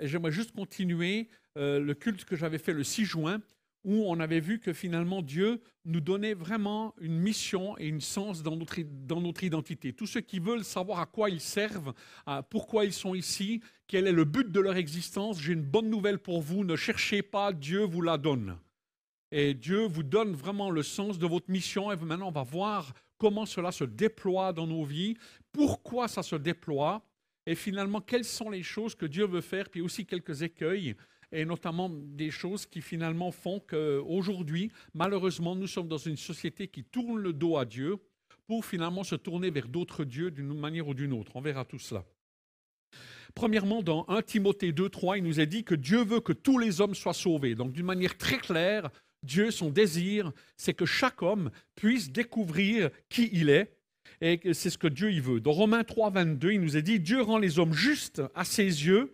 j'aimerais juste continuer euh, le culte que j'avais fait le 6 juin, où on avait vu que finalement Dieu nous donnait vraiment une mission et une sens dans notre identité. Tous ceux qui veulent savoir à quoi ils servent, pourquoi ils sont ici, quel est le but de leur existence, j'ai une bonne nouvelle pour vous, ne cherchez pas, Dieu vous la donne. Et Dieu vous donne vraiment le sens de votre mission. Et maintenant, on va voir comment cela se déploie dans nos vies, pourquoi ça se déploie, et finalement, quelles sont les choses que Dieu veut faire, puis aussi quelques écueils et notamment des choses qui finalement font qu'aujourd'hui, malheureusement, nous sommes dans une société qui tourne le dos à Dieu pour finalement se tourner vers d'autres dieux d'une manière ou d'une autre. On verra tout cela. Premièrement, dans 1 Timothée 2, 3, il nous est dit que Dieu veut que tous les hommes soient sauvés. Donc, d'une manière très claire, Dieu, son désir, c'est que chaque homme puisse découvrir qui il est. Et c'est ce que Dieu y veut. Dans Romains 3, 22, il nous est dit, Dieu rend les hommes justes à ses yeux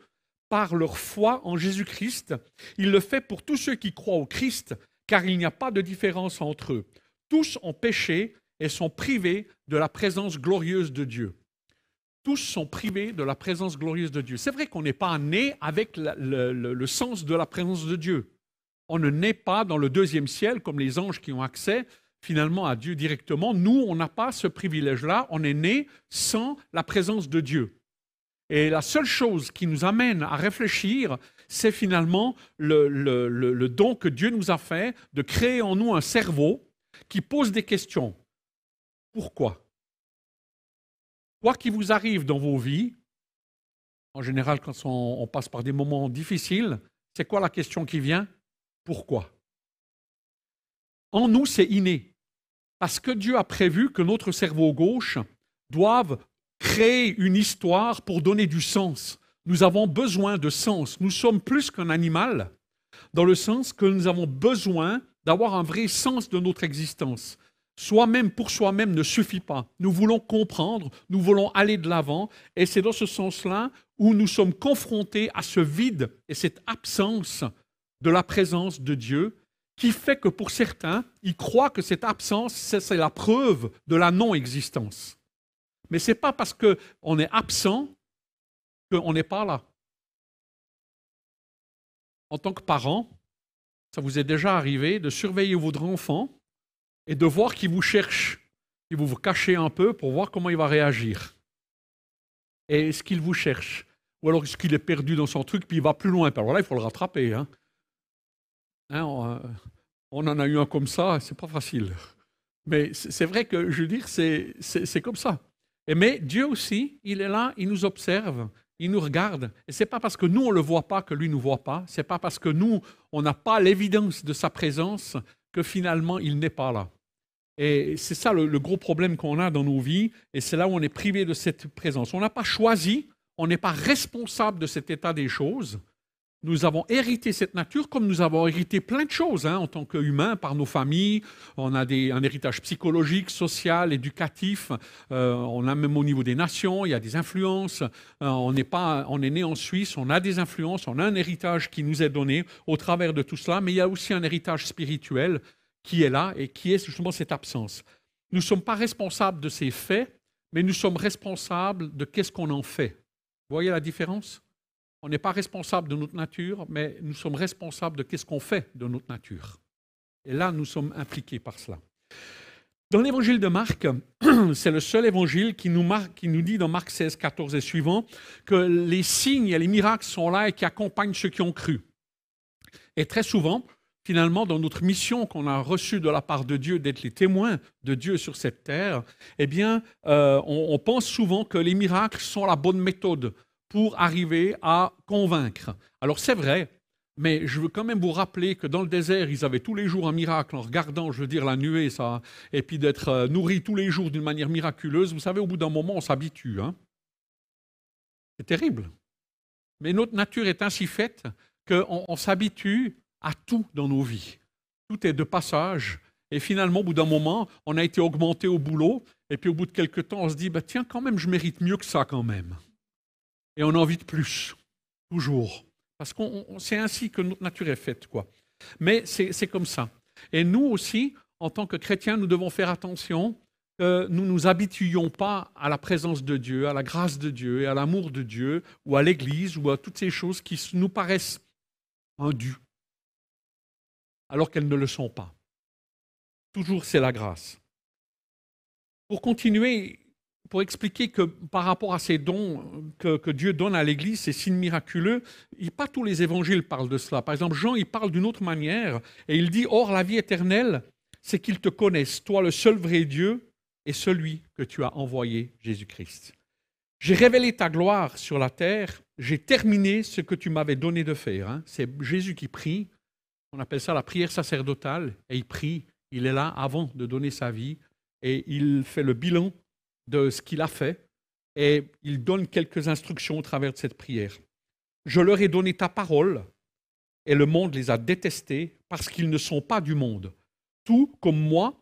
par leur foi en Jésus-Christ. Il le fait pour tous ceux qui croient au Christ, car il n'y a pas de différence entre eux. Tous ont péché et sont privés de la présence glorieuse de Dieu. Tous sont privés de la présence glorieuse de Dieu. C'est vrai qu'on n'est pas né avec le, le, sens de la présence de Dieu. On ne naît pas dans le deuxième ciel comme les anges qui ont accès finalement à Dieu directement. Nous, on n'a pas ce privilège-là. On est né sans la présence de Dieu. Et la seule chose qui nous amène à réfléchir, c'est finalement le, don que Dieu nous a fait de créer en nous un cerveau qui pose des questions. Pourquoi? Quoi qu'il vous arrive dans vos vies, en général quand on, passe par des moments difficiles, c'est quoi la question qui vient? Pourquoi? En nous, c'est inné. Parce que Dieu a prévu que notre cerveau gauche doive créer une histoire pour donner du sens. Nous avons besoin de sens. Nous sommes plus qu'un animal, dans le sens que nous avons besoin d'avoir un vrai sens de notre existence. Soi-même pour soi-même ne suffit pas. Nous voulons comprendre, nous voulons aller de l'avant, et c'est dans ce sens-là où nous sommes confrontés à ce vide et cette absence de la présence de Dieu qui fait que pour certains, ils croient que cette absence, c'est la preuve de la non-existence. Mais ce n'est pas parce qu'on est absent qu'on n'est pas là. En tant que parent, ça vous est déjà arrivé de surveiller votre enfant et de voir qu'il vous cherche. Il vous vous cachez un peu pour voir comment il va réagir. Et est-ce qu'il vous cherche? Ou alors est-ce qu'il est perdu dans son truc puis il va plus loin? Alors là, il faut le rattraper. Hein. Hein, euh, on, en a eu un comme ça, c'est pas facile. Mais c'est vrai que, je veux dire, c'est comme ça. Mais Dieu aussi, il est là, il nous observe, il nous regarde. Et ce n'est pas parce que nous, on le voit pas que lui ne nous voit pas. Ce n'est pas parce que nous, on n'a pas l'évidence de sa présence que finalement, il n'est pas là. Et c'est ça le, le, gros problème qu'on a dans nos vies. Et c'est là où on est privé de cette présence. On n'a pas choisi, on n'est pas responsable de cet état des choses. Nous avons hérité cette nature comme nous avons hérité plein de choses hein, en tant qu'humains par nos familles. On a un héritage psychologique, social, éducatif. Euh, on a même au niveau des nations, il y a des influences. Euh, on, est pas, on est né en Suisse, on a des influences, on a un héritage qui nous est donné au travers de tout cela, mais il y a aussi un héritage spirituel qui est là et qui est justement cette absence. Nous ne sommes pas responsables de ces faits, mais nous sommes responsables de qu'est-ce qu'on en fait. Vous voyez la différence? On n'est pas responsable de notre nature, mais nous sommes responsables de ce qu'on fait de notre nature. Et là, nous sommes impliqués par cela. Dans l'évangile de Marc, c'est le seul évangile qui nous, nous dit dans Marc 16, 14 et suivant que les signes et les miracles sont là et qui accompagnent ceux qui ont cru. Et très souvent, finalement, dans notre mission qu'on a reçue de la part de Dieu d'être les témoins de Dieu sur cette terre, eh bien, euh, on pense souvent que les miracles sont la bonne méthode pour arriver à convaincre. Alors c'est vrai, mais je veux quand même vous rappeler que dans le désert, ils avaient tous les jours un miracle en regardant, je veux dire, la nuée, ça, et puis d'être euh, nourris tous les jours d'une manière miraculeuse. Vous savez, au bout d'un moment, on s'habitue. Hein c'est terrible. Mais notre nature est ainsi faite qu'on on, s'habitue à tout dans nos vies. Tout est de passage. Et finalement, au bout d'un moment, on a été augmenté au boulot. Et puis au bout de quelques temps, on se dit, bah, tiens, quand même, je mérite mieux que ça quand même et on a envie de plus, toujours. Parce que c'est ainsi que notre nature est faite, quoi. Mais c'est comme ça. Et nous aussi, en tant que chrétiens, nous devons faire attention que nous ne nous habituions pas à la présence de Dieu, à la grâce de Dieu et à l'amour de Dieu, ou à l'Église, ou à toutes ces choses qui nous paraissent indues, alors qu'elles ne le sont pas. Toujours c'est la grâce. Pour continuer, pour expliquer que par rapport à ces dons que, Dieu donne à l'Église, ces signes miraculeux, pas tous les évangiles parlent de cela. Par exemple, Jean, il parle d'une autre manière, et il dit, Or, la vie éternelle, c'est qu'ils te connaissent, toi le seul vrai Dieu, et celui que tu as envoyé, Jésus-Christ. J'ai révélé ta gloire sur la terre, j'ai terminé ce que tu m'avais donné de faire. Hein. C'est Jésus qui prie, on appelle ça la prière sacerdotale, et il prie, il est là avant de donner sa vie, et il fait le bilan de ce qu'il a fait et il donne quelques instructions au travers de cette prière. Je leur ai donné ta parole et le monde les a détestés parce qu'ils ne sont pas du monde. Tout comme moi,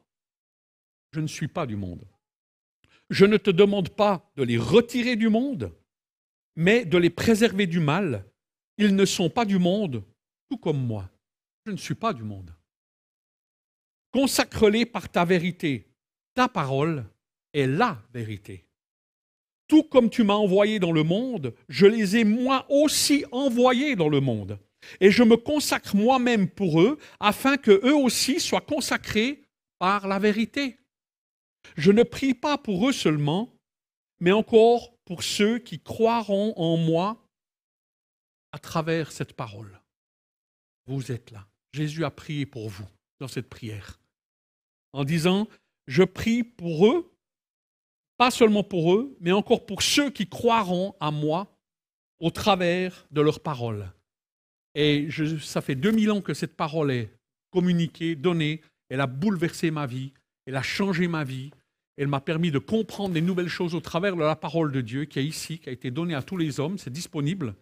je ne suis pas du monde. Je ne te demande pas de les retirer du monde, mais de les préserver du mal. Ils ne sont pas du monde, tout comme moi. Je ne suis pas du monde. Consacre-les par ta vérité. Ta parole est la vérité. Tout comme tu m'as envoyé dans le monde, je les ai moi aussi envoyés dans le monde. Et je me consacre moi-même pour eux, afin que eux aussi soient consacrés par la vérité. Je ne prie pas pour eux seulement, mais encore pour ceux qui croiront en moi à travers cette parole. Vous êtes là. Jésus a prié pour vous dans cette prière, en disant, je prie pour eux pas seulement pour eux, mais encore pour ceux qui croiront à moi au travers de leurs paroles. Et ça fait 2000 ans que cette parole est communiquée, donnée. Elle a bouleversé ma vie, elle a changé ma vie. Elle m'a permis de comprendre des nouvelles choses au travers de la parole de Dieu qui est ici, qui a été donnée à tous les hommes. C'est disponible.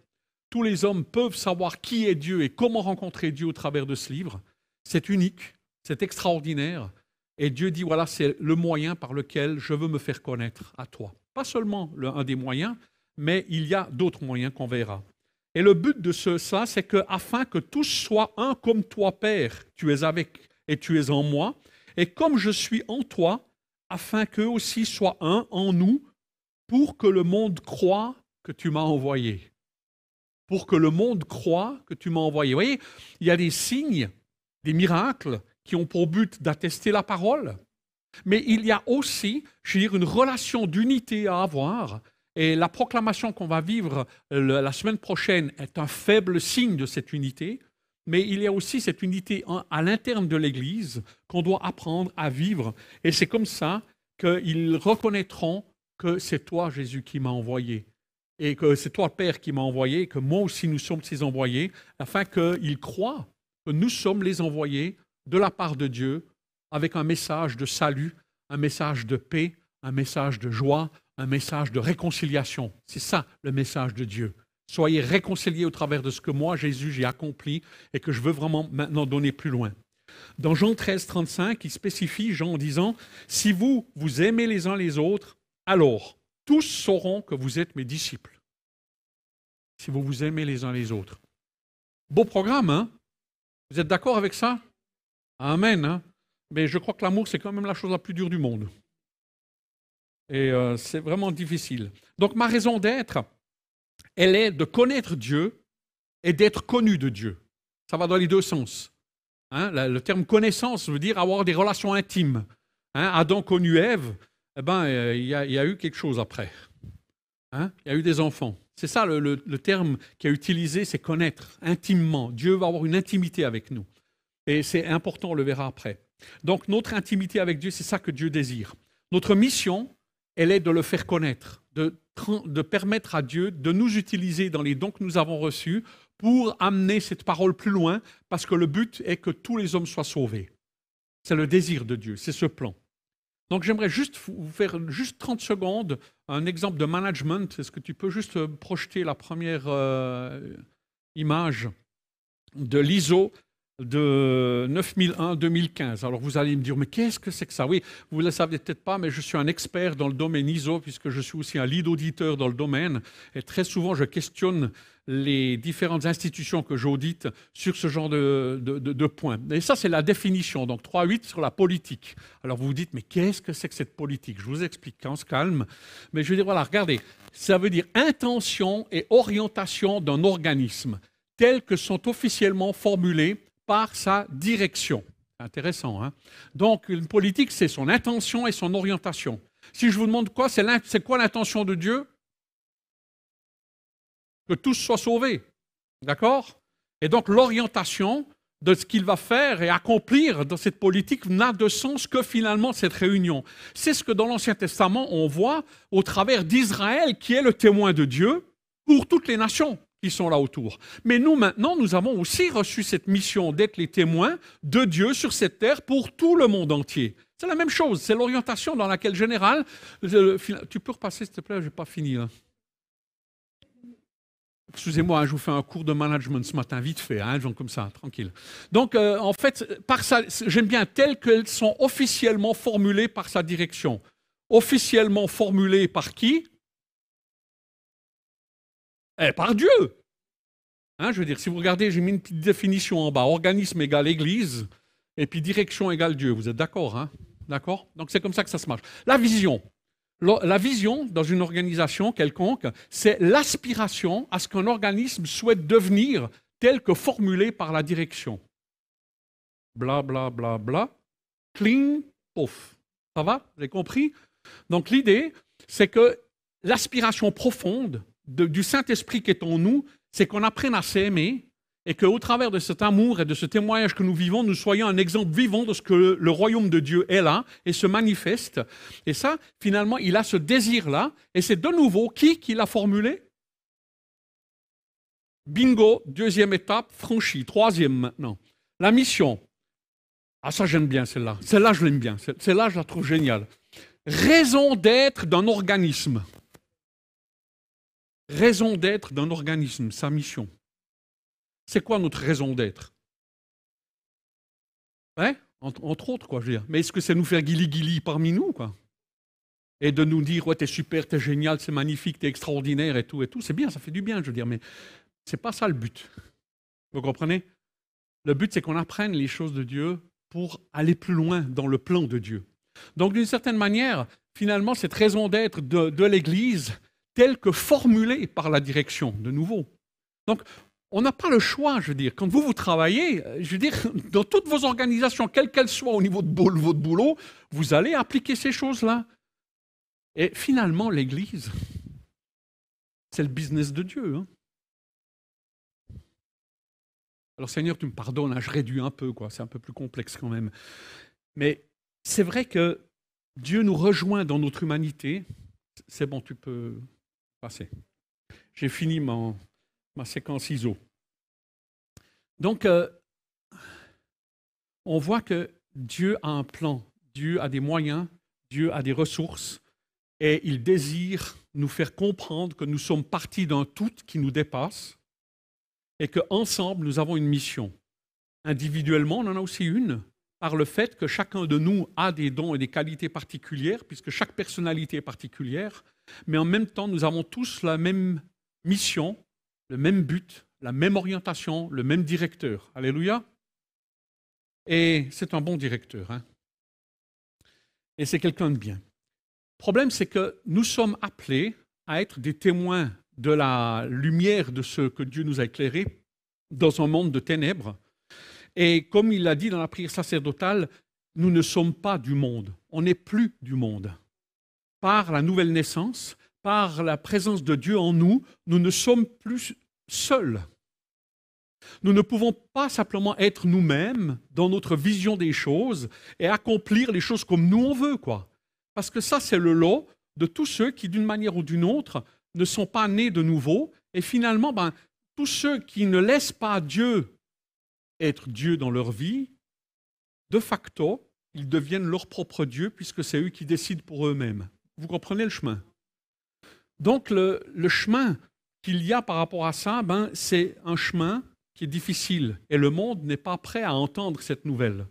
Tous les hommes peuvent savoir qui est Dieu et comment rencontrer Dieu au travers de ce livre. C'est unique, c'est extraordinaire. Et Dieu dit, voilà, c'est le moyen par lequel je veux me faire connaître à toi. Pas seulement un des moyens, mais il y a d'autres moyens qu'on verra. Et le but de ce, ça, c'est que afin que tous soient un comme toi, Père, tu es avec et tu es en moi, et comme je suis en toi, afin qu'eux aussi soient un en nous, pour que le monde croit que tu m'as envoyé. Pour que le monde croit que tu m'as envoyé. Vous voyez, il y a des signes, des miracles qui ont pour but d'attester la parole, mais il y a aussi, je veux dire, une relation d'unité à avoir. Et la proclamation qu'on va vivre la semaine prochaine est un faible signe de cette unité, mais il y a aussi cette unité à l'interne de l'Église qu'on doit apprendre à vivre. Et c'est comme ça qu'ils reconnaîtront que c'est toi, Jésus, qui m'a envoyé. Et que c'est toi, Père, qui m'a envoyé, et que moi aussi nous sommes ses envoyés, afin qu'ils croient nous sommes les envoyés de la part de Dieu avec un message de salut, un message de paix, un message de joie, un message de réconciliation. C'est ça le message de Dieu. Soyez réconciliés au travers de ce que moi, Jésus, j'ai accompli et que je veux vraiment maintenant donner plus loin. Dans Jean 13, 35, il spécifie Jean en disant, Si vous vous aimez les uns les autres, alors tous sauront que vous êtes mes disciples. Si vous vous aimez les uns les autres. Beau programme, hein? Vous êtes d'accord avec ça? Amen. Hein? Mais je crois que l'amour, c'est quand même la chose la plus dure du monde. Et euh, c'est vraiment difficile. Donc ma raison d'être, elle est de connaître Dieu et d'être connu de Dieu. Ça va dans les deux sens. Hein? le terme connaissance veut dire avoir des relations intimes. Hein? Adam connu Ève, eh ben, euh, il y, a eu quelque chose après. il y a eu des enfants. C'est ça le, terme qui a utilisé, c'est connaître intimement. Dieu va avoir une intimité avec nous. Et c'est important, on le verra après. Donc notre intimité avec Dieu, c'est ça que Dieu désire. Notre mission, elle est de le faire connaître, de permettre à Dieu de nous utiliser dans les dons que nous avons reçus pour amener cette parole plus loin, parce que le but est que tous les hommes soient sauvés. C'est le désir de Dieu, c'est ce plan. Donc j'aimerais juste vous faire juste 30 secondes un exemple de management. Est-ce que tu peux juste projeter la première euh, image de l'ISO? De 9001-2015. Alors vous allez me dire, mais qu'est-ce que c'est que ça? Oui, vous ne le savez peut-être pas, mais je suis un expert dans le domaine ISO, puisque je suis aussi un lead auditeur dans le domaine. Et très souvent, je questionne les différentes institutions que j'audite sur ce genre de, de, points. Et ça, c'est la définition. Donc 3.8 sur la politique. Alors vous vous dites, mais qu'est-ce que c'est que cette politique? Je vous explique on se calme. Mais je veux dire, voilà, regardez, ça veut dire intention et orientation d'un organisme tels que sont officiellement formulés par sa direction. Intéressant. Hein Donc, une politique, c'est son intention et son orientation. Si je vous demande quoi, c'est quoi l'intention de Dieu? Que tous soient sauvés. D'accord? Et donc, l'orientation de ce qu'il va faire et accomplir dans cette politique n'a de sens que finalement cette réunion. C'est ce que dans l'Ancien Testament, on voit au travers d'Israël, qui est le témoin de Dieu pour toutes les nations qui sont là autour. Mais nous, maintenant, nous avons aussi reçu cette mission d'être les témoins de Dieu sur cette terre pour tout le monde entier. C'est la même chose, c'est l'orientation dans laquelle, général, tu peux repasser, s'il te plaît, je n'ai pas fini là. Excusez-moi, hein, je vous fais un cours de management ce matin, vite fait, hein, genre comme ça, tranquille. Donc, euh, en fait, j'aime bien telles qu'elles sont officiellement formulées par sa direction. Officiellement formulées par qui? Eh, par Dieu. Hein, je veux dire, si vous regardez, j'ai mis une petite définition en bas. Organisme égale Église, et puis direction égale Dieu. Vous êtes d'accord hein? D'accord? Donc c'est comme ça que ça se marche. La vision. La vision dans une organisation quelconque, c'est l'aspiration à ce qu'un organisme souhaite devenir tel que formulé par la direction. Bla bla bla bla. Clean off. Ça va? Vous avez compris? Donc l'idée, c'est que l'aspiration profonde du Saint-Esprit qui est en nous, c'est qu'on apprenne à s'aimer et qu'au travers de cet amour et de ce témoignage que nous vivons, nous soyons un exemple vivant de ce que le, royaume de Dieu est là et se manifeste. Et ça, finalement, il a ce désir-là. Et c'est de nouveau qui qui l'a formulé? Bingo, deuxième étape franchie. Troisième maintenant. La mission. Ah ça j'aime bien celle-là. Celle-là je l'aime bien. Celle-là je la trouve géniale. Raison d'être d'un organisme raison d'être d'un organisme, sa mission. C'est quoi notre raison d'être? Ouais, entre, autres, quoi, je veux dire. Mais est-ce que c'est nous faire guili-guili parmi nous, quoi? Et de nous dire, ouais, t'es super, t'es génial, c'est magnifique, t'es extraordinaire et tout, et tout. C'est bien, ça fait du bien, je veux dire, mais c'est pas ça le but. Vous comprenez? Le but, c'est qu'on apprenne les choses de Dieu pour aller plus loin dans le plan de Dieu. Donc, d'une certaine manière, finalement, cette raison d'être de, de l'Église, tel que formulé par la direction, de nouveau. Donc, on n'a pas le choix, je veux dire. Quand vous, vous travaillez, je veux dire, dans toutes vos organisations, quelles qu'elles soient au niveau de votre boulot, vous allez appliquer ces choses-là. Et finalement, l'Église, c'est le business de Dieu. Hein. Alors Seigneur, tu me pardonnes, hein, je réduis un peu, c'est un peu plus complexe quand même. Mais c'est vrai que Dieu nous rejoint dans notre humanité. C'est bon, tu peux j'ai fini ma séquence ISO. Donc, euh, on voit que Dieu a un plan, Dieu a des moyens, Dieu a des ressources, et il désire nous faire comprendre que nous sommes partis d'un tout qui nous dépasse, et qu'ensemble, nous avons une mission. Individuellement, on en a aussi une, par le fait que chacun de nous a des dons et des qualités particulières, puisque chaque personnalité est particulière, mais en même temps, nous avons tous la même mission, le même but, la même orientation, le même directeur. Alléluia. Et c'est un bon directeur. Hein. Et c'est quelqu'un de bien. Le problème, c'est que nous sommes appelés à être des témoins de la lumière de ce que Dieu nous a éclairé dans un monde de ténèbres. Et comme il l'a dit dans la prière sacerdotale, nous ne sommes pas du monde, on n'est plus du monde par la nouvelle naissance, par la présence de Dieu en nous, nous ne sommes plus seuls. Nous ne pouvons pas simplement être nous-mêmes dans notre vision des choses et accomplir les choses comme nous on veut, quoi. Parce que ça, c'est le lot de tous ceux qui, d'une manière ou d'une autre, ne sont pas nés de nouveau. Et finalement, ben, tous ceux qui ne laissent pas Dieu être Dieu dans leur vie, de facto, ils deviennent leur propre Dieu puisque c'est eux qui décident pour eux-mêmes. Vous comprenez le chemin Donc le, chemin qu'il y a par rapport à ça, ben, c'est un chemin qui est difficile et le monde n'est pas prêt à entendre cette nouvelle.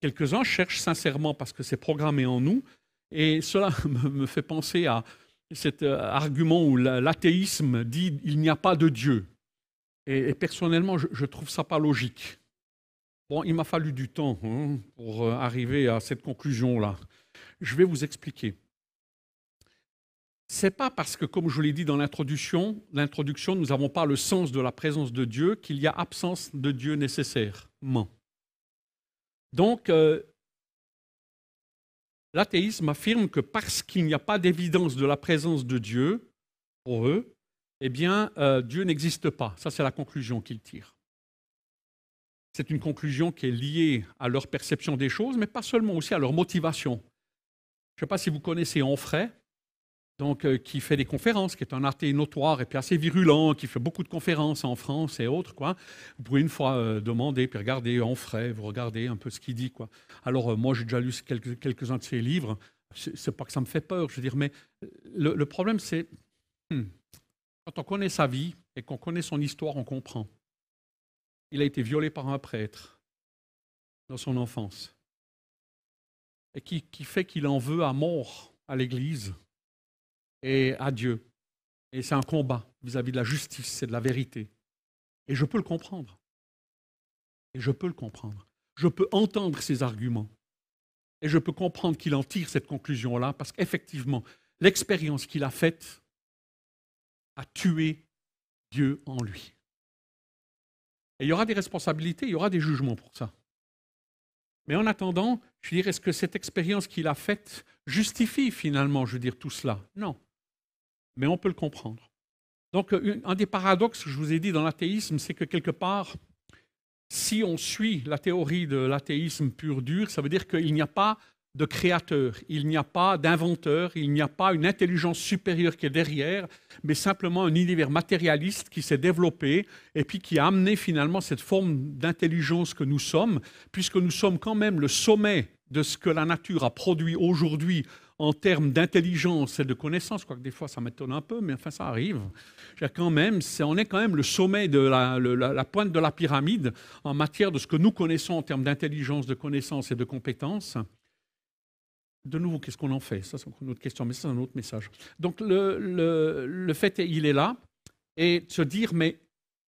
Quelques-uns cherchent sincèrement parce que c'est programmé en nous et cela me fait penser à cet euh, argument où l'athéisme dit il n'y a pas de Dieu. Et, personnellement, je, trouve ça pas logique. Bon, il m'a fallu du temps hein, pour euh, arriver à cette conclusion-là. Je vais vous expliquer. C'est pas parce que, comme je l'ai dit dans l'introduction, l'introduction, nous n'avons pas le sens de la présence de Dieu qu'il y a absence de Dieu nécessairement. Donc, euh, l'athéisme affirme que parce qu'il n'y a pas d'évidence de la présence de Dieu pour eux, eh bien, euh, Dieu n'existe pas. Ça, c'est la conclusion qu'ils tirent. C'est une conclusion qui est liée à leur perception des choses, mais pas seulement, aussi à leur motivation. Je ne sais pas si vous connaissez Onfray, donc, euh, qui fait des conférences, qui est un athée notoire et puis assez virulent, qui fait beaucoup de conférences en France et autres. Quoi. Vous pouvez une fois euh, demander, puis regarder Onfray, vous regardez un peu ce qu'il dit. Quoi. Alors, moi, j'ai déjà lu quelques, quelques-uns de ses livres. C'est pas que ça me fait peur, je veux dire, mais le, problème, c'est... Hmm, quand on connaît sa vie et qu'on connaît son histoire, on comprend. Il a été violé par un prêtre dans son enfance et qui, fait qu'il en veut à mort à l'Église et à Dieu. Et c'est un combat vis-à-vis de la justice et de la vérité. Et je peux le comprendre. Et je peux le comprendre. Je peux entendre ses arguments. Et je peux comprendre qu'il en tire cette conclusion-là, parce qu'effectivement, l'expérience qu'il a faite à tuer Dieu en lui. Et il y aura des responsabilités, il y aura des jugements pour ça. Mais en attendant, je veux dire, est-ce que cette expérience qu'il a faite justifie finalement, je veux dire, tout cela? Non. Mais on peut le comprendre. Donc, un des paradoxes que je vous ai dit dans l'athéisme, c'est que quelque part, si on suit la théorie de l'athéisme pur dur, ça veut dire qu'il n'y a pas de créateur, il n'y a pas d'inventeur, il n'y a pas une intelligence supérieure qui est derrière, mais simplement un univers matérialiste qui s'est développé et puis qui a amené finalement cette forme d'intelligence que nous sommes, puisque nous sommes quand même le sommet de ce que la nature a produit aujourd'hui en termes d'intelligence et de connaissance, quoique des fois ça m'étonne un peu, mais enfin ça arrive. On est quand même le sommet de la, pointe de la pyramide en matière de ce que nous connaissons en termes d'intelligence, de connaissance et de compétences de nouveau, qu'est-ce qu'on en fait? Ça, c'est une autre question, mais c'est un autre message. Donc, le, fait, il est là, et se dire, mais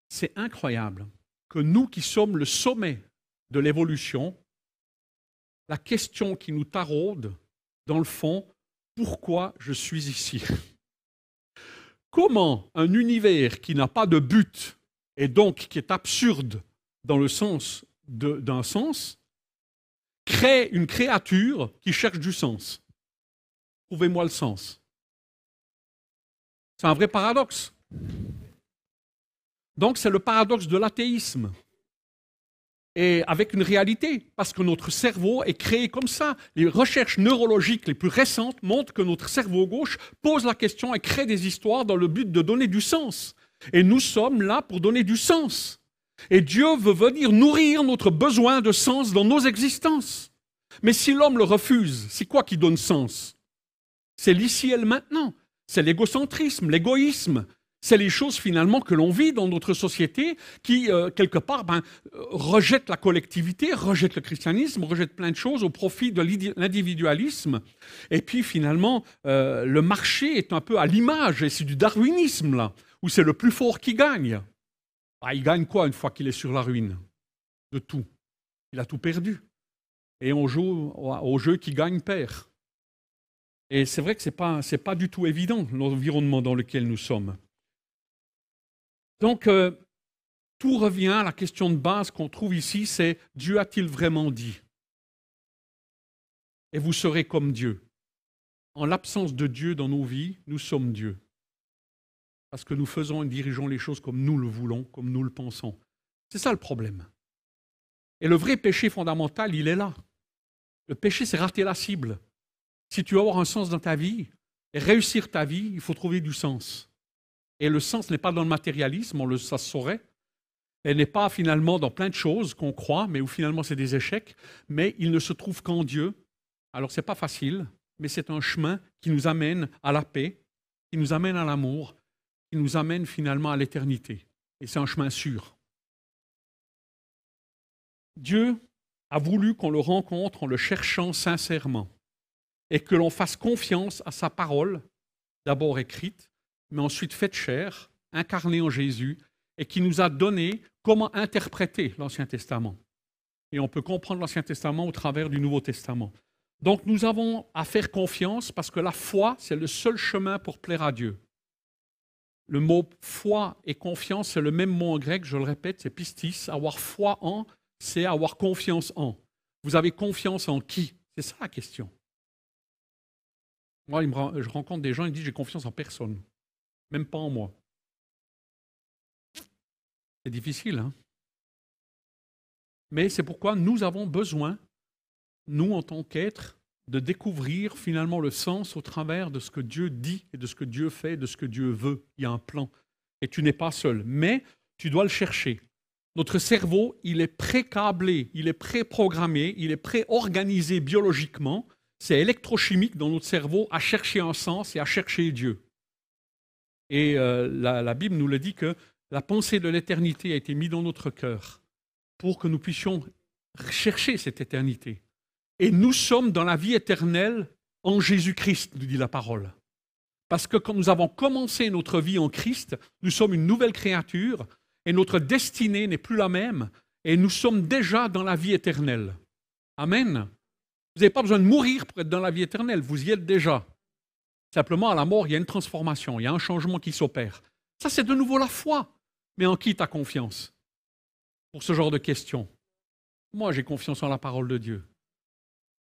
c'est incroyable que nous qui sommes le sommet de l'évolution, la question qui nous taraude, dans le fond, pourquoi je suis ici Comment un univers qui n'a pas de but et donc qui est absurde dans le sens d'un sens, crée une créature qui cherche du sens. Trouvez-moi le sens. C'est un vrai paradoxe. Donc c'est le paradoxe de l'athéisme. Et avec une réalité, parce que notre cerveau est créé comme ça. Les recherches neurologiques les plus récentes montrent que notre cerveau gauche pose la question et crée des histoires dans le but de donner du sens. Et nous sommes là pour donner du sens. Et Dieu veut venir nourrir notre besoin de sens dans nos existences. Mais si l'homme le refuse, c'est quoi qui donne sens? C'est l'ici et le maintenant. C'est l'égocentrisme, l'égoïsme. C'est les choses finalement que l'on vit dans notre société qui, euh, quelque part, ben, rejettent la collectivité, rejettent le christianisme, rejettent plein de choses au profit de l'individualisme. Et puis finalement, euh, le marché est un peu à l'image, et c'est du darwinisme là, où c'est le plus fort qui gagne. Ah, il gagne quoi une fois qu'il est sur la ruine De tout? Il a tout perdu. Et on joue au jeu qui gagne perd. Et c'est vrai que ce n'est pas, pas du tout évident l'environnement dans lequel nous sommes. Donc, euh, tout revient à la question de base qu'on trouve ici, c'est Dieu a-t-il vraiment dit? Et vous serez comme Dieu. En l'absence de Dieu dans nos vies, nous sommes Dieu parce que nous faisons et dirigeons les choses comme nous le voulons, comme nous le pensons. C'est ça le problème. Et le vrai péché fondamental, il est là. Le péché, c'est rater la cible. Si tu veux avoir un sens dans ta vie et réussir ta vie, il faut trouver du sens. Et le sens n'est pas dans le matérialisme, on le, ça saurait. Elle n'est pas finalement dans plein de choses qu'on croit, mais où finalement c'est des échecs. Mais il ne se trouve qu'en Dieu. Alors ce n'est pas facile, mais c'est un chemin qui nous amène à la paix, qui nous amène à l'amour, qui nous amène finalement à l'éternité. Et c'est un chemin sûr. Dieu a voulu qu'on le rencontre en le cherchant sincèrement et que l'on fasse confiance à sa parole, d'abord écrite, mais ensuite faite chair, incarnée en Jésus, et qui nous a donné comment interpréter l'Ancien Testament. Et on peut comprendre l'Ancien Testament au travers du Nouveau Testament. Donc nous avons à faire confiance parce que la foi, c'est le seul chemin pour plaire à Dieu. Le mot foi et confiance, c'est le même mot en grec, je le répète, c'est pistis. Avoir foi en, c'est avoir confiance en. Vous avez confiance en qui? C'est ça la question. Moi, je rencontre des gens, ils disent j'ai confiance en personne, même pas en moi. C'est difficile, hein Mais c'est pourquoi nous avons besoin, nous en tant qu'êtres, de découvrir finalement le sens au travers de ce que Dieu dit et de ce que Dieu fait, de ce que Dieu veut. Il y a un plan. Et tu n'es pas seul. Mais tu dois le chercher. Notre cerveau, il est pré-câblé, il est pré-programmé, il est pré-organisé biologiquement c'est électrochimique dans notre cerveau à chercher un sens et à chercher Dieu. Et euh, la, Bible nous le dit que la pensée de l'éternité a été mise dans notre cœur pour que nous puissions chercher cette éternité. Et nous sommes dans la vie éternelle en Jésus-Christ, nous dit la parole. Parce que quand nous avons commencé notre vie en Christ, nous sommes une nouvelle créature et notre destinée n'est plus la même et nous sommes déjà dans la vie éternelle. Amen. Vous n'avez pas besoin de mourir pour être dans la vie éternelle, vous y êtes déjà. Simplement, à la mort, il y a une transformation, il y a un changement qui s'opère. Ça, c'est de nouveau la foi. Mais en qui tu as confiance? Pour ce genre de questions Moi, j'ai confiance en la parole de Dieu.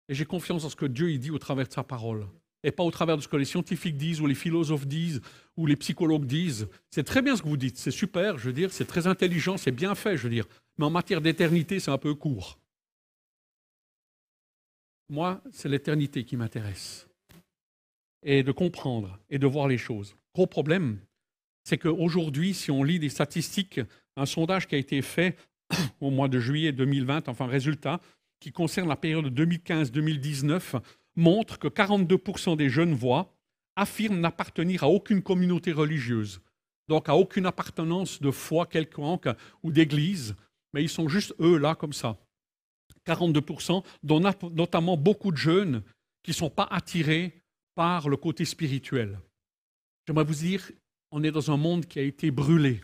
Et j'ai confiance en ce que Dieu dit au travers de sa parole. Et pas au travers de ce que les scientifiques disent, ou les philosophes disent, ou les psychologues disent. C'est très bien ce que vous dites, c'est super, je veux dire, c'est très intelligent, c'est bien fait, je veux dire. Mais en matière d'éternité, c'est un peu court. Moi, c'est l'éternité qui m'intéresse. Et de comprendre et de voir les choses. Gros problème, c'est qu'aujourd'hui, si on lit des statistiques, un sondage qui a été fait au mois de juillet 2020, enfin résultat, qui concerne la période 2015-2019, montre que 42% des jeunes voix affirment n'appartenir à aucune communauté religieuse, donc à aucune appartenance de foi quelconque ou d'église, mais ils sont juste eux là comme ça. 42%, dont notamment beaucoup de jeunes qui ne sont pas attirés par le côté spirituel. J'aimerais vous dire, on est dans un monde qui a été brûlé.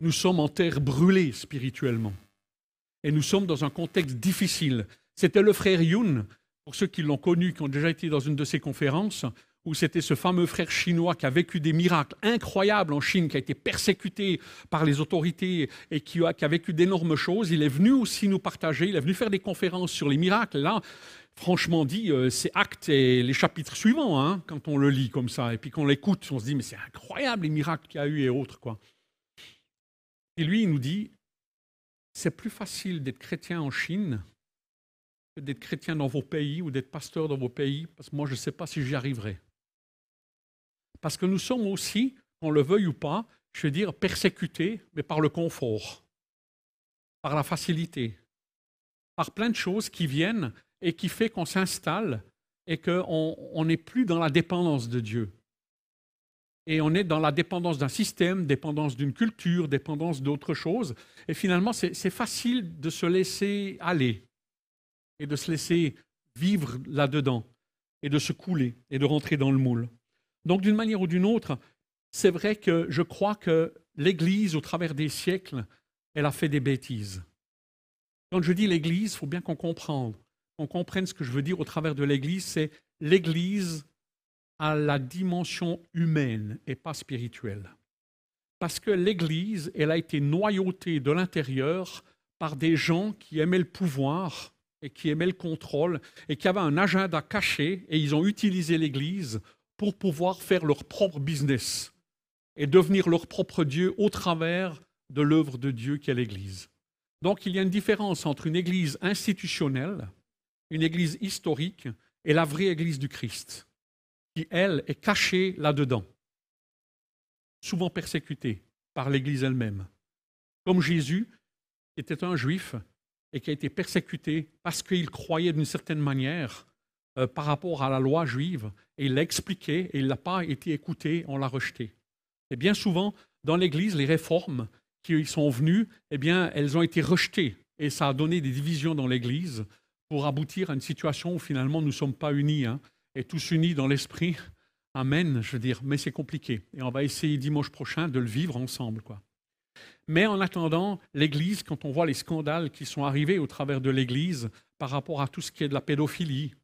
Nous sommes en terre brûlée spirituellement. Et nous sommes dans un contexte difficile. C'était le frère Yun, pour ceux qui l'ont connu, qui ont déjà été dans une de ses conférences, où c'était ce fameux frère chinois qui a vécu des miracles incroyables en Chine, qui a été persécuté par les autorités et qui a, vécu d'énormes choses. Il est venu aussi nous partager, il est venu faire des conférences sur les miracles. Là, franchement dit, euh, c'est acte et les chapitres suivants, hein, quand on le lit comme ça, et puis qu'on l'écoute, on se dit, mais c'est incroyable les miracles qu'il y a eu et autres. Et lui, il nous dit, c'est plus facile d'être chrétien en Chine que d'être chrétien dans vos pays ou d'être pasteur dans vos pays, parce que moi, je ne sais pas si j'y arriverai. Parce que nous sommes aussi, qu'on le veuille ou pas, je veux dire, persécutés, mais par le confort, par la facilité, par plein de choses qui viennent et qui fait qu'on s'installe et qu'on n'est plus dans la dépendance de Dieu. Et on est dans la dépendance d'un système, dépendance d'une culture, dépendance d'autre chose. Et finalement, c'est facile de se laisser aller et de se laisser vivre là-dedans et de se couler et de rentrer dans le moule. Donc, d'une manière ou d'une autre, c'est vrai que je crois que l'Église, au travers des siècles, elle a fait des bêtises. Quand je dis l'Église, il faut bien qu'on comprenne. Qu'on comprenne ce que je veux dire au travers de l'Église, c'est l'Église à la dimension humaine et pas spirituelle. Parce que l'Église, elle a été noyautée de l'intérieur par des gens qui aimaient le pouvoir et qui aimaient le contrôle et qui avaient un agenda caché et ils ont utilisé l'Église pour pouvoir faire leur propre business et devenir leur propre Dieu au travers de l'œuvre de Dieu qu'est l'Église. Donc il y a une différence entre une Église institutionnelle, une Église historique et la vraie Église du Christ, qui, elle, est cachée là-dedans, souvent persécutée par l'Église elle-même. Comme Jésus, qui était un juif et qui a été persécuté parce qu'il croyait d'une certaine manière euh, par rapport à la loi juive, et il l'a expliqué, et il n'a pas été écouté, on l'a rejeté. Et bien souvent, dans l'Église, les réformes qui sont venues, eh bien, elles ont été rejetées. et ça a donné des divisions dans l'Église pour aboutir à une situation où finalement nous ne sommes pas unis, hein, et tous unis dans l'esprit. Amen, je veux dire, mais c'est compliqué. Et on va essayer dimanche prochain de le vivre ensemble. quoi. Mais en attendant, l'Église, quand on voit les scandales qui sont arrivés au travers de l'Église par rapport à tout ce qui est de la pédophilie,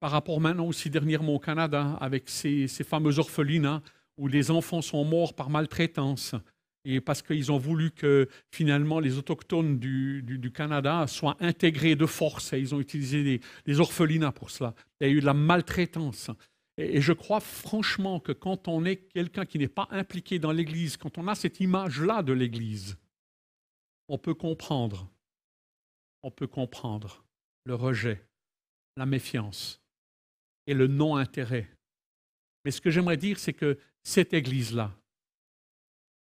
par rapport maintenant aussi dernièrement au Canada avec ces, ces fameux orphelinats où les enfants sont morts par maltraitance, et parce qu'ils ont voulu que finalement les autochtones du, Canada soient intégrés de force, et ils ont utilisé des, orphelinats pour cela. Il y a eu de la maltraitance. Et, je crois franchement que quand on est quelqu'un qui n'est pas impliqué dans l'Église, quand on a cette image-là de l'Église, on peut comprendre, on peut comprendre le rejet, la méfiance et le non-intérêt. Mais ce que j'aimerais dire, c'est que cette Église-là,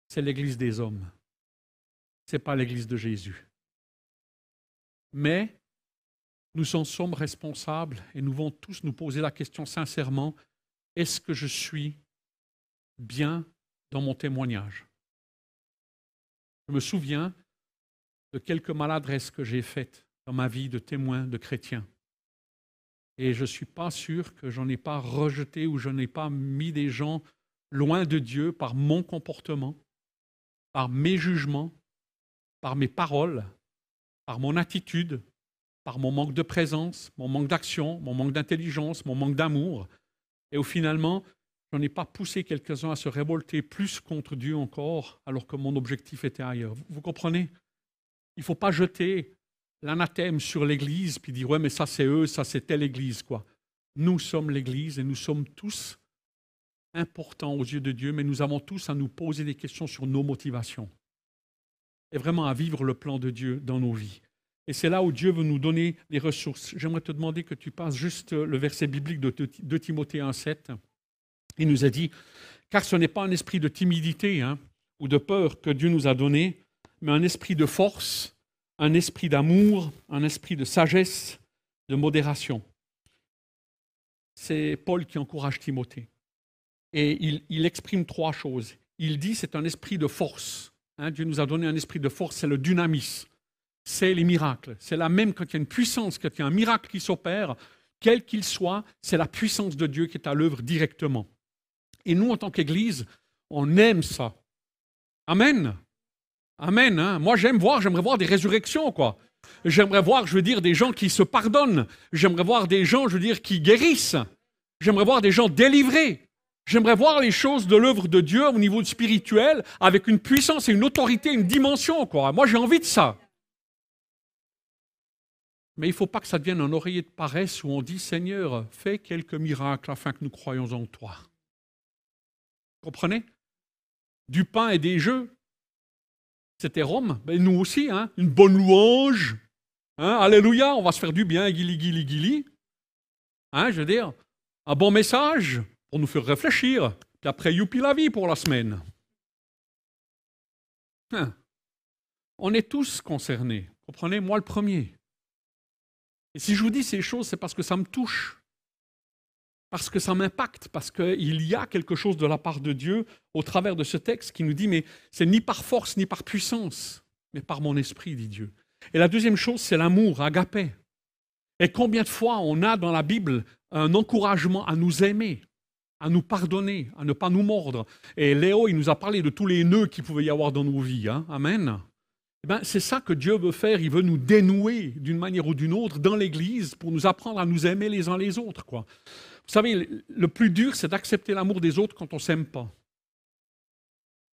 c'est l'Église des hommes. Ce n'est pas l'Église de Jésus. Mais nous en sommes responsables et nous devons tous nous poser la question sincèrement, est-ce que je suis bien dans mon témoignage? Je me souviens de quelques maladresses que j'ai faites dans ma vie de témoin de chrétien. Et je ne suis pas sûr que j'en ai pas rejeté ou je n'ai pas mis des gens loin de Dieu par mon comportement, par mes jugements, par mes paroles, par mon attitude, par mon manque de présence, mon manque d'action, mon manque d'intelligence, mon manque d'amour. Et au finalement, je ai pas poussé quelques-uns à se révolter plus contre Dieu encore, alors que mon objectif était ailleurs. Vous comprenez? Il ne faut pas jeter l'anathème sur l'Église puis dire ouais mais ça c'est eux, ça c'est telle Église quoi. Nous sommes l'Église et nous sommes tous importants aux yeux de Dieu, mais nous avons tous à nous poser des questions sur nos motivations et vraiment à vivre le plan de Dieu dans nos vies. Et c'est là où Dieu veut nous donner les ressources. J'aimerais te demander que tu passes juste le verset biblique de, de Timothée 1,7. Il nous a dit, car ce n'est pas un esprit de timidité hein, ou de peur que Dieu nous a donné, mais un esprit de force, un esprit d'amour, un esprit de sagesse, de modération. C'est Paul qui encourage Timothée. Et il, exprime trois choses. Il dit c'est un esprit de force. Hein. Dieu nous a donné un esprit de force, c'est le dynamisme, c'est les miracles. C'est la même quand il y a une puissance, quand il y a un miracle qui s'opère, quel qu'il soit, c'est la puissance de Dieu qui est à l'œuvre directement. Et nous, en tant qu'Église, on aime ça. Amen. Amen. Hein. Moi, j'aime voir, j'aimerais voir des résurrections, quoi. J'aimerais voir, je veux dire, des gens qui se pardonnent. J'aimerais voir des gens, je veux dire, qui guérissent. J'aimerais voir des gens délivrés. J'aimerais voir les choses de l'œuvre de Dieu au niveau spirituel avec une puissance et une autorité, une dimension. Moi, j'ai envie de ça. Mais il ne faut pas que ça devienne un oreiller de paresse où on dit Seigneur, fais quelques miracles afin que nous croyions en toi. Comprenez? Du pain et des jeux, c'était Rome. Ben, nous aussi, hein, une bonne louange. Hein, alléluia, on va se faire du bien, guili, guili, guili. Hein, je veux dire, un bon message pour nous faire réfléchir. Puis après, youpi la vie pour la semaine. Hein. On est tous concernés. Comprenez, moi le premier. Et si je vous dis ces choses, c'est parce que ça me touche parce que ça m'impacte, parce qu'il y a quelque chose de la part de Dieu au travers de ce texte qui nous dit, mais c'est ni par force ni par puissance, mais par mon esprit, dit Dieu. Et la deuxième chose, c'est l'amour, agapé. Et combien de fois on a dans la Bible un encouragement à nous aimer, à nous pardonner, à ne pas nous mordre. Et Léo, il nous a parlé de tous les nœuds qu'il pouvait y avoir dans nos vies. Hein. Amen. Eh ben, c'est ça que Dieu veut faire. Il veut nous dénouer d'une manière ou d'une autre dans l'Église pour nous apprendre à nous aimer les uns les autres. Quoi. Vous savez, le plus dur, c'est d'accepter l'amour des autres quand on ne s'aime pas.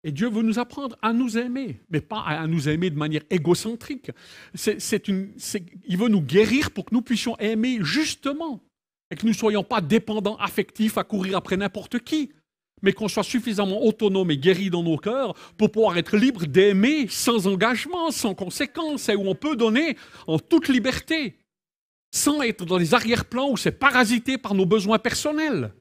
Et Dieu veut nous apprendre à nous aimer, mais pas à nous aimer de manière égocentrique. il veut nous guérir pour que nous puissions aimer justement et que nous ne soyons pas dépendants affectifs à courir après n'importe qui, mais qu'on soit suffisamment autonome et guéri dans nos cœurs pour pouvoir être libre d'aimer sans engagement, sans conséquence, et où on peut donner en toute liberté sans être dans les arrière-plans où c'est parasité par nos besoins personnels.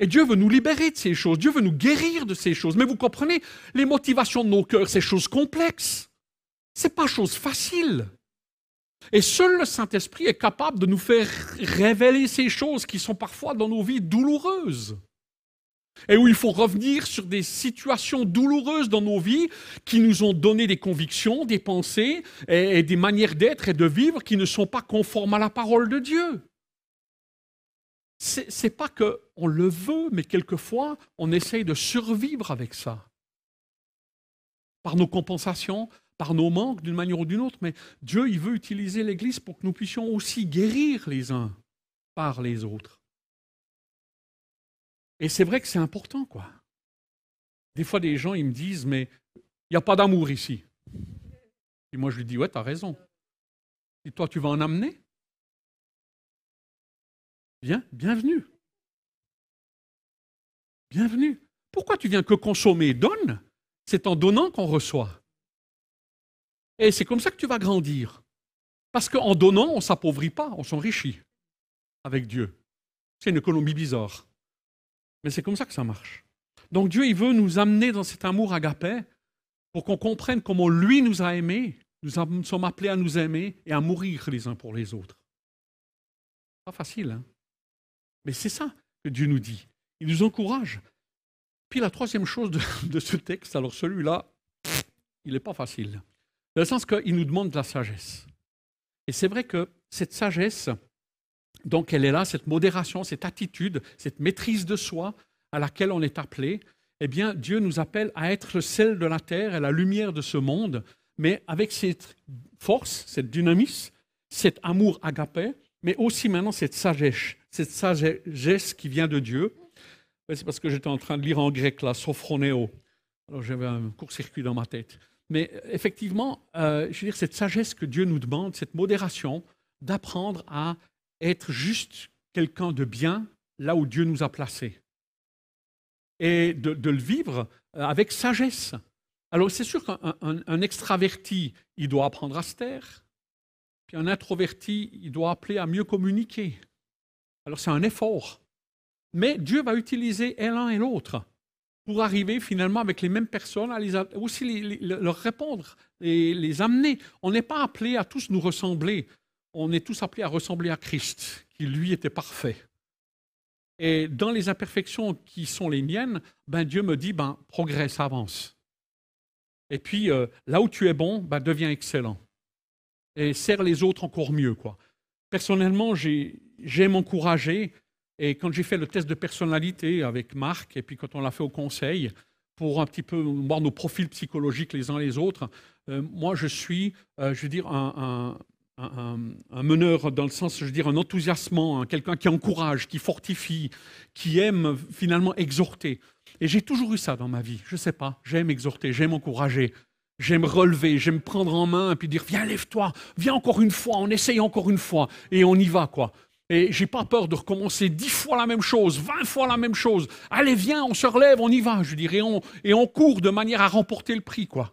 Et Dieu veut nous libérer de ces choses, Dieu veut nous guérir de ces choses. Mais vous comprenez, les motivations de nos cœurs, c'est choses complexes. Ce n'est pas chose facile. Et seul le Saint-Esprit est capable de nous faire révéler ces choses qui sont parfois dans nos vies douloureuses. et où il faut revenir sur des situations douloureuses dans nos vies qui nous ont donné des convictions, des pensées et, des manières d'être et de vivre qui ne sont pas conformes à la parole de Dieu. C'est, n'est pas qu'on le veut, mais quelquefois on essaye de survivre avec ça. Par nos compensations, par nos manques d'une manière ou d'une autre, mais Dieu, il veut utiliser l'Église pour que nous puissions aussi guérir les uns par les autres. Et c'est vrai que c'est important, quoi. Des fois, des gens, ils me disent, mais il n'y a pas d'amour ici. Et moi, je lui dis, ouais, tu as raison. Et toi, tu vas en amener? Bien, bienvenue. Bienvenue. Pourquoi tu viens que consommer? Donne. C'est en donnant qu'on reçoit. Et c'est comme ça que tu vas grandir. Parce qu'en donnant, on ne s'appauvrit pas, on s'enrichit avec Dieu. C'est une économie bizarre. Mais c'est comme ça que ça marche. Donc Dieu, il veut nous amener dans cet amour agapé pour qu'on comprenne comment lui nous a aimés. Nous sommes appelés à nous aimer et à mourir les uns pour les autres. Pas facile, hein Mais c'est ça que Dieu nous dit. Il nous encourage. Puis la troisième chose de, de ce texte, alors celui-là, il n'est pas facile. Dans le sens qu'il nous demande de la sagesse. Et c'est vrai que cette sagesse, donc elle est là, cette modération, cette attitude, cette maîtrise de soi à laquelle on est appelé. Eh bien, Dieu nous appelle à être le sel de la terre et la lumière de ce monde, mais avec cette force, cette dynamisme, cet amour agapé, mais aussi maintenant cette sagesse, cette sagesse qui vient de Dieu. C'est parce que j'étais en train de lire en grec là, sophronéo. Alors j'avais un court-circuit dans ma tête. Mais effectivement, euh, je veux dire, cette sagesse que Dieu nous demande, cette modération, d'apprendre à être juste quelqu'un de bien là où Dieu nous a placés. Et de, le vivre euh, avec sagesse. Alors c'est sûr qu'un extraverti, il doit apprendre à se taire. Puis un introverti, il doit appeler à mieux communiquer. Alors c'est un effort. Mais Dieu va utiliser l'un et l'autre pour arriver finalement avec les mêmes personnes à les, aussi leur répondre et les amener. On n'est pas appelé à tous nous ressembler on est tous appelés à ressembler à Christ, qui lui était parfait. Et dans les imperfections qui sont les miennes, ben Dieu me dit, ben, progresse, avance. Et puis, euh, là où tu es bon, ben, deviens excellent. Et serre les autres encore mieux. Quoi. Personnellement, j'aime encourager. Et quand j'ai fait le test de personnalité avec Marc, et puis quand on l'a fait au conseil, pour un petit peu voir nos profils psychologiques les uns les autres, euh, moi, je suis, euh, je veux dire, un, un, meneur dans le sens, je veux dire, un enthousiasmant, hein, quelqu'un qui encourage, qui fortifie, qui aime finalement exhorter. Et j'ai toujours eu ça dans ma vie. Je ne sais pas, j'aime exhorter, j'aime encourager, j'aime relever, j'aime prendre en main et puis dire viens, lève-toi, viens encore une fois, on essaye encore une fois et on y va quoi. Et j'ai pas peur de recommencer dix fois la même chose, vingt fois la même chose. Allez, viens, on se relève, on y va, je dirais, on, et on court de manière à remporter le prix quoi.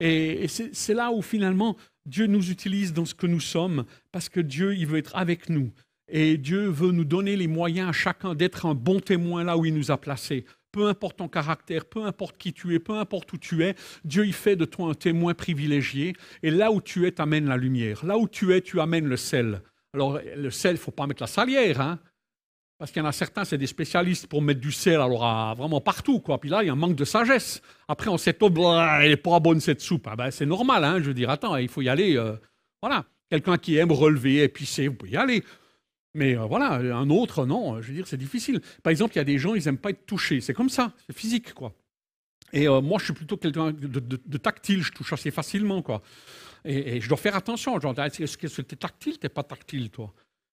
Et, et c'est là où finalement Dieu nous utilise dans ce que nous sommes parce que Dieu, il veut être avec nous. Et Dieu veut nous donner les moyens à chacun d'être un bon témoin là où il nous a placés. Peu importe ton caractère, peu importe qui tu es, peu importe où tu es, Dieu, il fait de toi un témoin privilégié. Et là où tu es, tu amènes la lumière. Là où tu es, tu amènes le sel. Alors, le sel, il ne faut pas mettre la salière, hein parce qu'il y en a certains, c'est des spécialistes pour mettre du sel alors vraiment partout. Quoi. Puis là, il y a un manque de sagesse. Après, on sait, oh, elle n'est pas bonne cette soupe. Ah ben, c'est normal, hein, je veux dire, attends, il faut y aller. Euh, voilà. Quelqu'un qui aime relever, épicé, vous pouvez y aller. Mais euh, voilà, un autre, non, je veux dire, c'est difficile. Par exemple, il y a des gens, ils n'aiment pas être touchés. C'est comme ça, c'est physique, quoi. Et euh, moi, je suis plutôt quelqu'un de, tactile, je touche assez facilement, quoi. Et, je dois faire attention. Est-ce que tu es tactile, tu n'es pas tactile, toi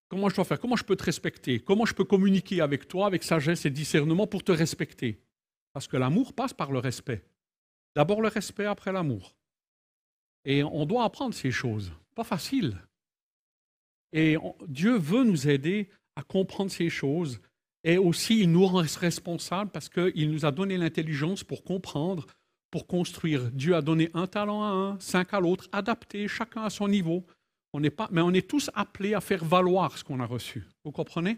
Comment je dois faire? Comment je peux te respecter? Comment je peux communiquer avec toi avec sagesse et discernement pour te respecter? Parce que l'amour passe par le respect. D'abord le respect, après l'amour. Et on doit apprendre ces choses. Pas facile. Et Dieu veut nous aider à comprendre ces choses. Et aussi, il nous rend responsables parce qu'il nous a donné l'intelligence pour comprendre, pour construire. Dieu a donné un talent à un, cinq à l'autre, adapté, chacun à son niveau. On pas, mais on est tous appelés à faire valoir ce qu'on a reçu. Vous comprenez?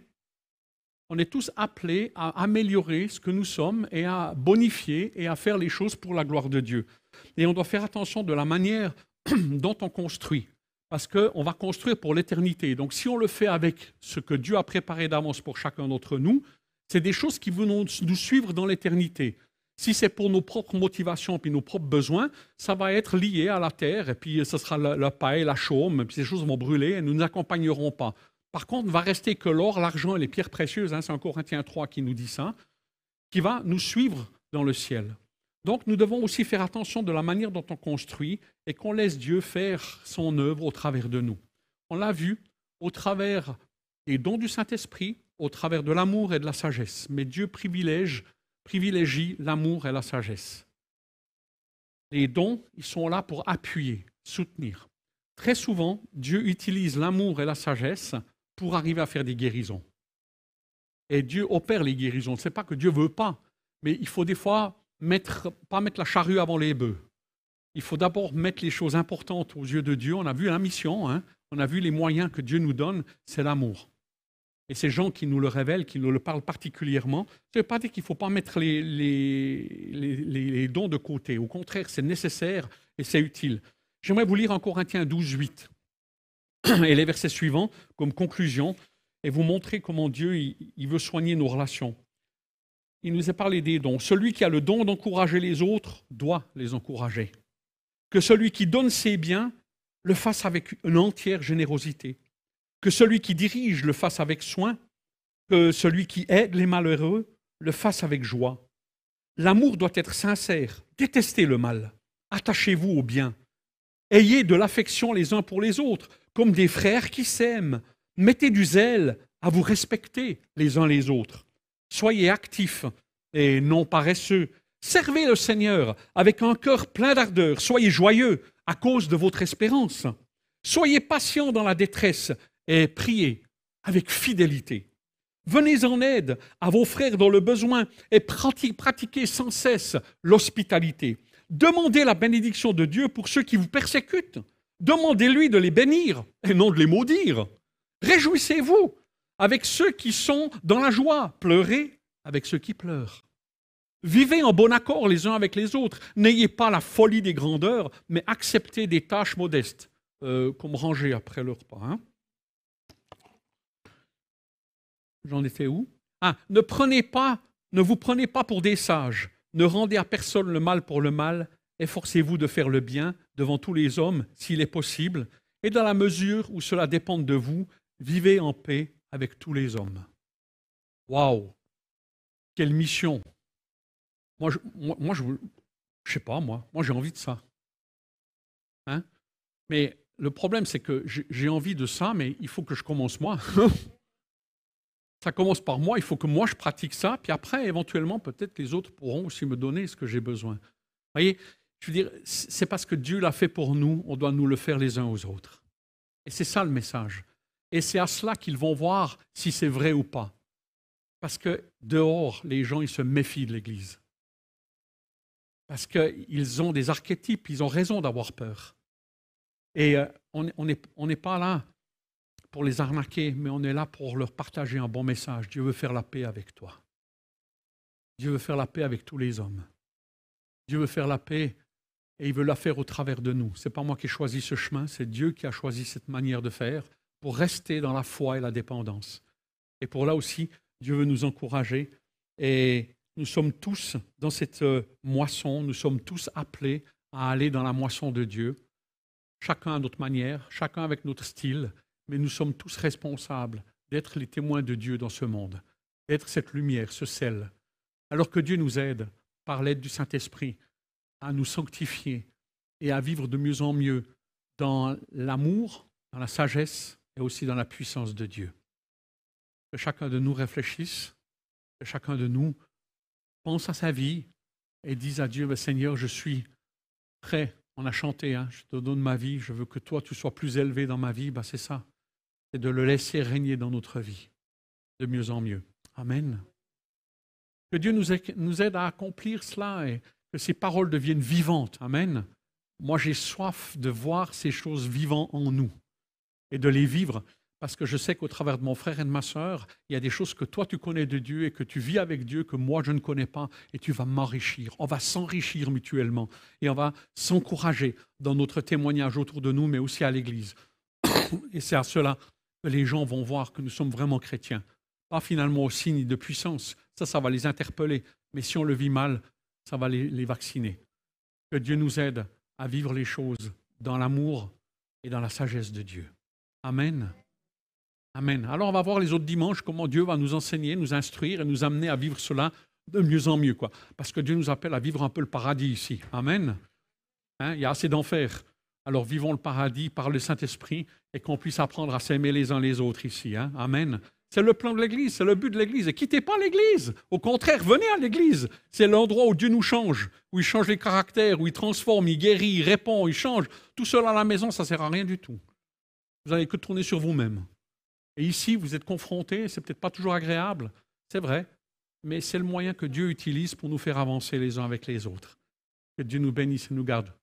On est tous appelés à améliorer ce que nous sommes et à bonifier et à faire les choses pour la gloire de Dieu. Et on doit faire attention de la manière dont on construit, parce qu'on va construire pour l'éternité. Donc si on le fait avec ce que Dieu a préparé d'avance pour chacun d'entre nous, C'est des choses qui vont nous suivre dans l'éternité. Si c'est pour nos propres motivations et nos propres besoins, ça va être lié à la terre, et puis ce sera la, paille, la chaume, puis ces choses vont brûler et nous n'accompagnerons pas. Par contre, va rester que l'or, l'argent et les pierres précieuses, hein, c'est en Corinthiens 3 qui nous dit ça, qui va nous suivre dans le ciel. Donc nous devons aussi faire attention de la manière dont on construit et qu'on laisse Dieu faire son œuvre au travers de nous. On l'a vu au travers des dons du Saint-Esprit, au travers de l'amour et de la sagesse. Mais Dieu privilège privilégie l'amour et la sagesse. Les dons, ils sont là pour appuyer, soutenir. Très souvent, Dieu utilise l'amour et la sagesse pour arriver à faire des guérisons. Et Dieu opère les guérisons. Ce n'est pas que Dieu veut pas, mais il faut des fois mettre, pas mettre la charrue avant les bœufs. Il faut d'abord mettre les choses importantes aux yeux de Dieu. On a vu la mission, hein. on a vu les moyens que Dieu nous donne, c'est l'amour. Et ces gens qui nous le révèlent, qui nous le parlent particulièrement, ça ne veut pas dire qu'il ne faut pas mettre les, dons de côté. Au contraire, c'est nécessaire et c'est utile. J'aimerais vous lire en Corinthiens 12, 8 et les versets suivants comme conclusion et vous montrer comment Dieu veut soigner nos relations. Il nous a parlé des dons. Celui qui a le don d'encourager les autres doit les encourager. Que celui qui donne ses biens le fasse avec une entière générosité que celui qui dirige le fasse avec soin, que celui qui aide les malheureux le fasse avec joie. L'amour doit être sincère, détestez le mal, attachez-vous au bien, ayez de l'affection les uns pour les autres, comme des frères qui s'aiment, mettez du zèle à vous respecter les uns les autres, soyez actifs et non paresseux, servez le Seigneur avec un cœur plein d'ardeur, soyez joyeux à cause de votre espérance, soyez patients dans la détresse et priez avec fidélité. Venez en aide à vos frères dans le besoin et pratiquez sans cesse l'hospitalité. Demandez la bénédiction de Dieu pour ceux qui vous persécutent. Demandez-lui de les bénir et non de les maudire. Réjouissez-vous avec ceux qui sont dans la joie. Pleurez avec ceux qui pleurent. Vivez en bon accord les uns avec les autres. N'ayez pas la folie des grandeurs, mais acceptez des tâches modestes, euh, comme ranger après le repas. Hein. J'en étais où? Ah, ne prenez pas, ne vous prenez pas pour des sages. Ne rendez à personne le mal pour le mal. Efforcez-vous de faire le bien devant tous les hommes, s'il est possible. Et dans la mesure où cela dépend de vous, vivez en paix avec tous les hommes. Waouh Quelle mission Moi, je, moi, je, sais pas, moi. Moi, j'ai envie de ça. Hein? Mais le problème, c'est que j'ai envie de ça, mais il faut que je commence moi. Ça commence par moi, il faut que moi je pratique ça, puis après, éventuellement, peut-être les autres pourront aussi me donner ce que j'ai besoin. Vous voyez, je veux dire, c'est parce que Dieu l'a fait pour nous, on doit nous le faire les uns aux autres. Et c'est ça le message. Et c'est à cela qu'ils vont voir si c'est vrai ou pas. Parce que dehors, les gens, ils se méfient de l'Église. Parce qu'ils ont des archétypes, ils ont raison d'avoir peur. Et euh, on n'est pas là pour les arnaquer, mais on est là pour leur partager un bon message. Dieu veut faire la paix avec toi. Dieu veut faire la paix avec tous les hommes. Dieu veut faire la paix et il veut la faire au travers de nous. Ce n'est pas moi qui ai choisi ce chemin, c'est Dieu qui a choisi cette manière de faire pour rester dans la foi et la dépendance. Et pour là aussi, Dieu veut nous encourager et nous sommes tous dans cette euh, moisson, nous sommes tous appelés à aller dans la moisson de Dieu, chacun à notre manière, chacun avec notre style, mais nous sommes tous responsables d'être les témoins de Dieu dans ce monde, d'être cette lumière, ce sel. Alors que Dieu nous aide, par l'aide du Saint-Esprit, à nous sanctifier et à vivre de mieux en mieux dans l'amour, dans la sagesse et aussi dans la puissance de Dieu. Que chacun de nous réfléchisse, que chacun de nous pense à sa vie et dise à Dieu, Seigneur, je suis prêt. On a chanté, hein, je te donne ma vie, je veux que toi, tu sois plus élevé dans ma vie. Ben, c'est ça c'est de le laisser régner dans notre vie de mieux en mieux. Amen. Que Dieu nous aide à accomplir cela et que ces paroles deviennent vivantes. Amen. Moi, j'ai soif de voir ces choses vivantes en nous et de les vivre parce que je sais qu'au travers de mon frère et de ma sœur, il y a des choses que toi tu connais de Dieu et que tu vis avec Dieu que moi je ne connais pas et tu vas m'enrichir. On va s'enrichir mutuellement et on va s'encourager dans notre témoignage autour de nous mais aussi à l'Église. Et c'est à cela les gens vont voir que nous sommes vraiment chrétiens pas finalement au signe de puissance. Ça, ça va les interpeller. Mais si on le vit mal, ça va les, vacciner. Que Dieu nous aide à vivre les choses dans l'amour et dans la sagesse de Dieu. Amen. Amen. Alors on va voir les autres dimanches comment Dieu va nous enseigner, nous instruire et nous amener à vivre cela de mieux en mieux. Quoi. Parce que Dieu nous appelle à vivre un peu le paradis ici. Amen. Hein, il y a assez d'enfer. Alors vivons le paradis par le Saint-Esprit et qu'on puisse apprendre à s'aimer les uns les autres ici. Hein. Amen. C'est le plan de l'Église, c'est le but de l'Église. Et quittez pas l'Église. Au contraire, venez à l'Église. C'est l'endroit où Dieu nous change, où il change les caractères, où il transforme, il guérit, il répond, il change. Tout seul à la maison, ça ne sert à rien du tout. Vous n'avez que tourner sur vous-même. Et ici, vous êtes confrontés, c'est peut-être pas toujours agréable, c'est vrai, mais c'est le moyen que Dieu utilise pour nous faire avancer les uns avec les autres. Que Dieu nous bénisse et nous garde.